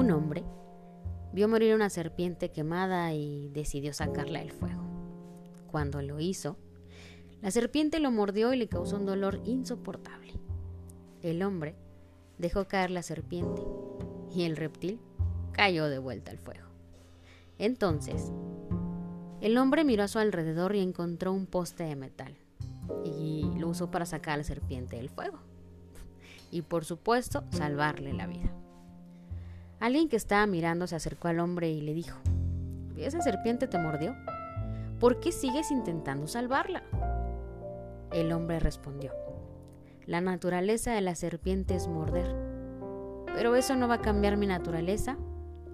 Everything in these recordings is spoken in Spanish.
Un hombre vio morir una serpiente quemada y decidió sacarla del fuego. Cuando lo hizo, la serpiente lo mordió y le causó un dolor insoportable. El hombre dejó caer la serpiente y el reptil cayó de vuelta al fuego. Entonces, el hombre miró a su alrededor y encontró un poste de metal y lo usó para sacar a la serpiente del fuego. Y por supuesto, salvarle la vida. Alguien que estaba mirando se acercó al hombre y le dijo, ¿esa serpiente te mordió? ¿Por qué sigues intentando salvarla? El hombre respondió, la naturaleza de la serpiente es morder, pero eso no va a cambiar mi naturaleza,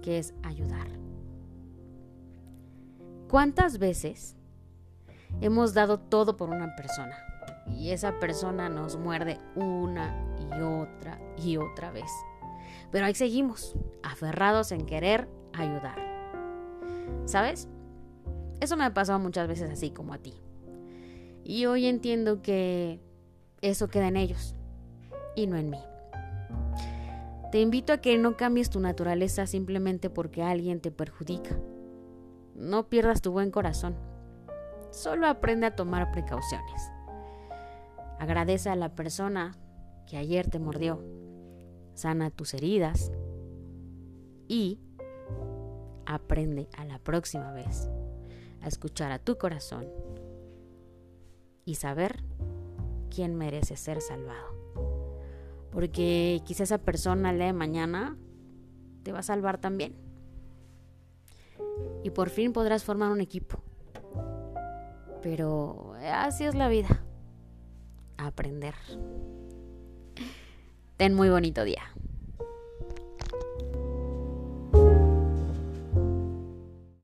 que es ayudar. ¿Cuántas veces hemos dado todo por una persona y esa persona nos muerde una y otra y otra vez? Pero ahí seguimos, aferrados en querer ayudar. ¿Sabes? Eso me ha pasado muchas veces así como a ti. Y hoy entiendo que eso queda en ellos y no en mí. Te invito a que no cambies tu naturaleza simplemente porque alguien te perjudica. No pierdas tu buen corazón. Solo aprende a tomar precauciones. Agradece a la persona que ayer te mordió. Sana tus heridas. Y aprende a la próxima vez a escuchar a tu corazón y saber quién merece ser salvado. Porque quizá esa persona el de mañana te va a salvar también. Y por fin podrás formar un equipo. Pero así es la vida. aprender. Ten muy bonito día.